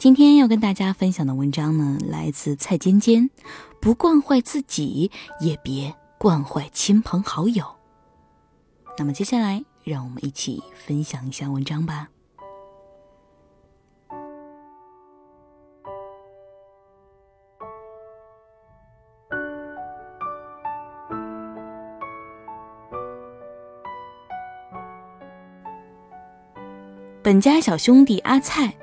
今天要跟大家分享的文章呢，来自蔡尖尖。不惯坏自己，也别惯坏亲朋好友。那么接下来，让我们一起分享一下文章吧。本家小兄弟阿菜，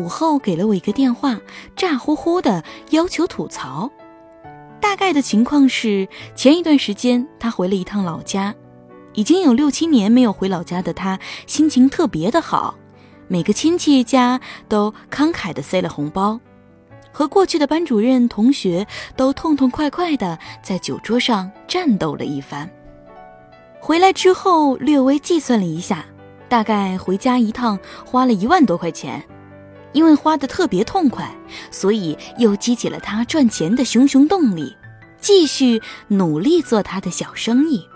午后给了我一个电话，咋呼呼的要求吐槽。大概的情况是，前一段时间他回了一趟老家，已经有六七年没有回老家的他，心情特别的好，每个亲戚家都慷慨的塞了红包，和过去的班主任同学都痛痛快快的在酒桌上战斗了一番。回来之后，略微计算了一下。大概回家一趟花了一万多块钱，因为花的特别痛快，所以又激起了他赚钱的熊熊动力，继续努力做他的小生意。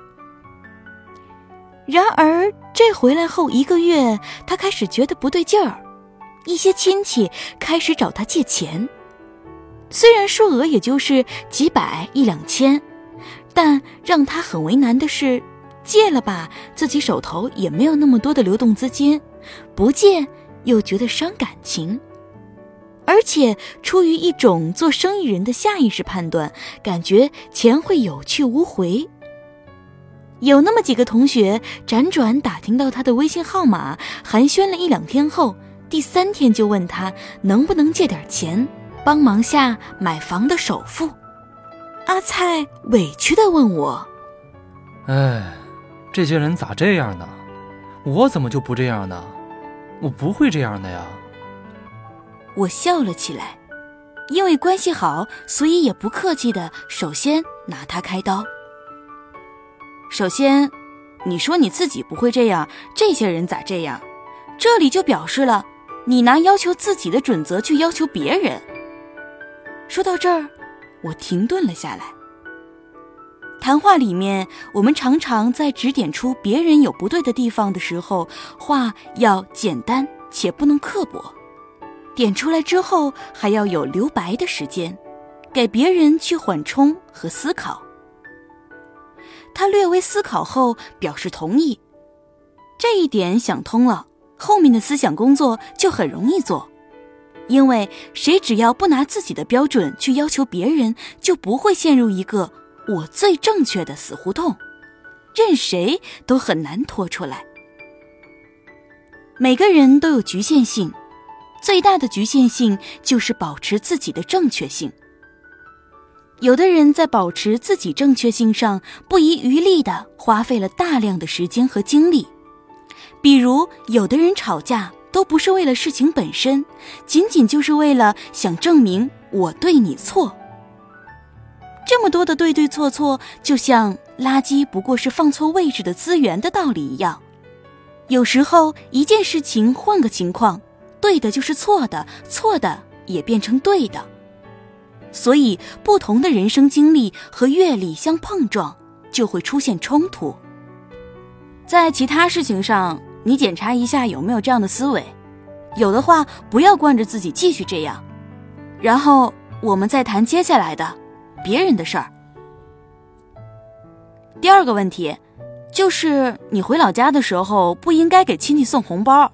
然而这回来后一个月，他开始觉得不对劲儿，一些亲戚开始找他借钱，虽然数额也就是几百一两千，但让他很为难的是。借了吧，自己手头也没有那么多的流动资金；不借又觉得伤感情，而且出于一种做生意人的下意识判断，感觉钱会有去无回。有那么几个同学辗转打听到他的微信号码，寒暄了一两天后，第三天就问他能不能借点钱，帮忙下买房的首付。阿菜委屈地问我：“哎。”这些人咋这样呢？我怎么就不这样呢？我不会这样的呀。我笑了起来，因为关系好，所以也不客气的，首先拿他开刀。首先，你说你自己不会这样，这些人咋这样？这里就表示了你拿要求自己的准则去要求别人。说到这儿，我停顿了下来。谈话里面，我们常常在指点出别人有不对的地方的时候，话要简单且不能刻薄。点出来之后，还要有留白的时间，给别人去缓冲和思考。他略微思考后表示同意，这一点想通了，后面的思想工作就很容易做，因为谁只要不拿自己的标准去要求别人，就不会陷入一个。我最正确的死胡同，任谁都很难拖出来。每个人都有局限性，最大的局限性就是保持自己的正确性。有的人在保持自己正确性上不遗余力的花费了大量的时间和精力，比如有的人吵架都不是为了事情本身，仅仅就是为了想证明我对你错。这么多的对对错错，就像垃圾不过是放错位置的资源的道理一样。有时候一件事情换个情况，对的就是错的，错的也变成对的。所以，不同的人生经历和阅历相碰撞，就会出现冲突。在其他事情上，你检查一下有没有这样的思维，有的话，不要惯着自己继续这样。然后，我们再谈接下来的。别人的事儿。第二个问题，就是你回老家的时候不应该给亲戚送红包，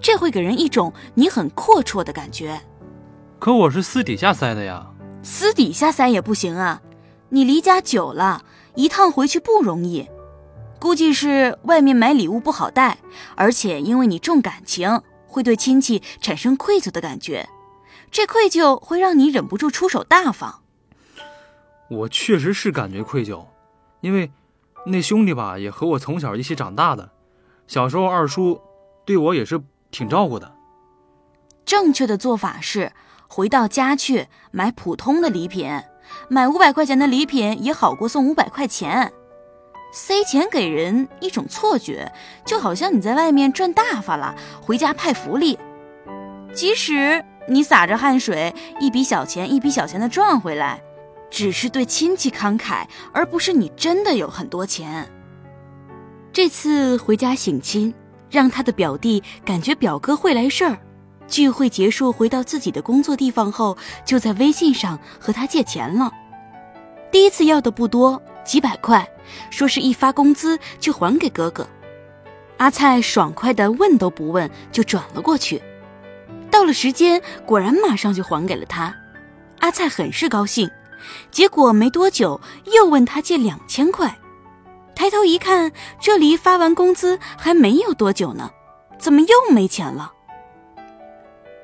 这会给人一种你很阔绰的感觉。可我是私底下塞的呀。私底下塞也不行啊，你离家久了，一趟回去不容易，估计是外面买礼物不好带，而且因为你重感情，会对亲戚产生愧疚的感觉，这愧疚会让你忍不住出手大方。我确实是感觉愧疚，因为那兄弟吧也和我从小一起长大的，小时候二叔对我也是挺照顾的。正确的做法是回到家去买普通的礼品，买五百块钱的礼品也好过送五百块钱。塞钱给人一种错觉，就好像你在外面赚大发了，回家派福利。即使你洒着汗水，一笔小钱一笔小钱的赚回来，只是对亲戚慷慨，而不是你真的有很多钱。这次回家省亲，让他的表弟感觉表哥会来事儿。聚会结束，回到自己的工作地方后，就在微信上和他借钱了。第一次要的不多，几百块，说是一发工资就还给哥哥。阿菜爽快的问都不问就转了过去。到了时间，果然马上就还给了他。阿菜很是高兴，结果没多久又问他借两千块。抬头一看，这离发完工资还没有多久呢，怎么又没钱了？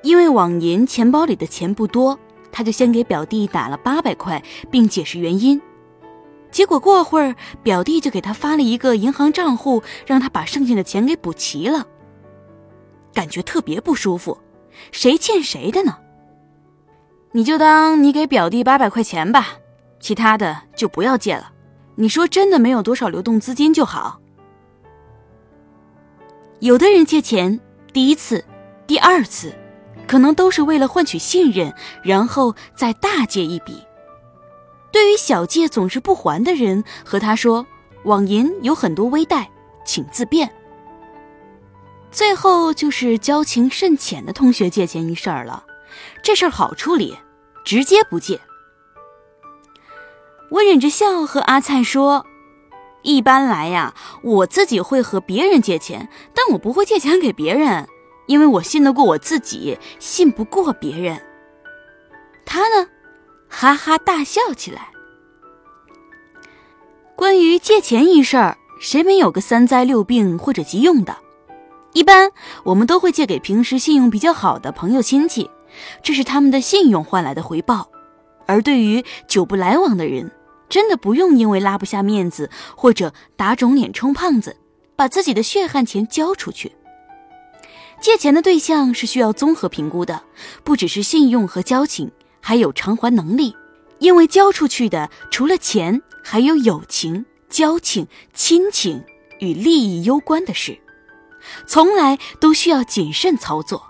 因为网银钱包里的钱不多，他就先给表弟打了八百块，并解释原因。结果过会儿，表弟就给他发了一个银行账户，让他把剩下的钱给补齐了。感觉特别不舒服，谁欠谁的呢？你就当你给表弟八百块钱吧，其他的就不要借了。你说真的没有多少流动资金就好。有的人借钱，第一次、第二次。可能都是为了换取信任，然后再大借一笔。对于小借总是不还的人，和他说网银有很多微贷，请自便。最后就是交情甚浅的同学借钱一事儿了，这事儿好处理，直接不借。我忍着笑和阿菜说：“一般来呀，我自己会和别人借钱，但我不会借钱给别人。”因为我信得过我自己，信不过别人。他呢，哈哈大笑起来。关于借钱一事儿，谁没有个三灾六病或者急用的？一般我们都会借给平时信用比较好的朋友亲戚，这是他们的信用换来的回报。而对于久不来往的人，真的不用因为拉不下面子或者打肿脸充胖子，把自己的血汗钱交出去。借钱的对象是需要综合评估的，不只是信用和交情，还有偿还能力。因为交出去的除了钱，还有友情、交情、亲情与利益攸关的事，从来都需要谨慎操作。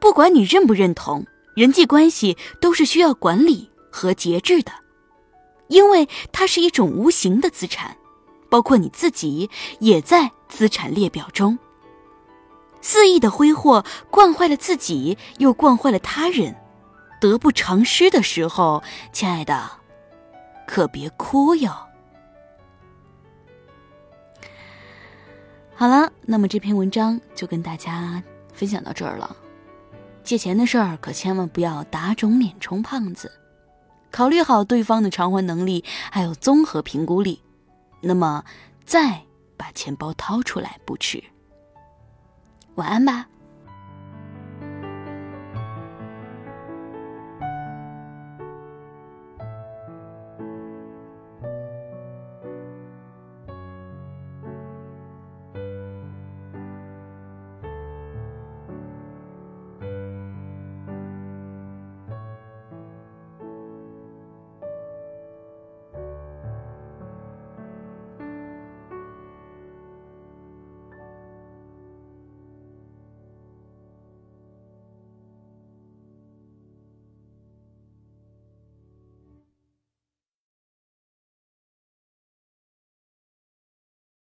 不管你认不认同，人际关系都是需要管理和节制的，因为它是一种无形的资产，包括你自己也在资产列表中。肆意的挥霍，惯坏了自己，又惯坏了他人，得不偿失的时候，亲爱的，可别哭哟。好了，那么这篇文章就跟大家分享到这儿了。借钱的事儿可千万不要打肿脸充胖子，考虑好对方的偿还能力，还有综合评估力，那么再把钱包掏出来不迟。晚安吧。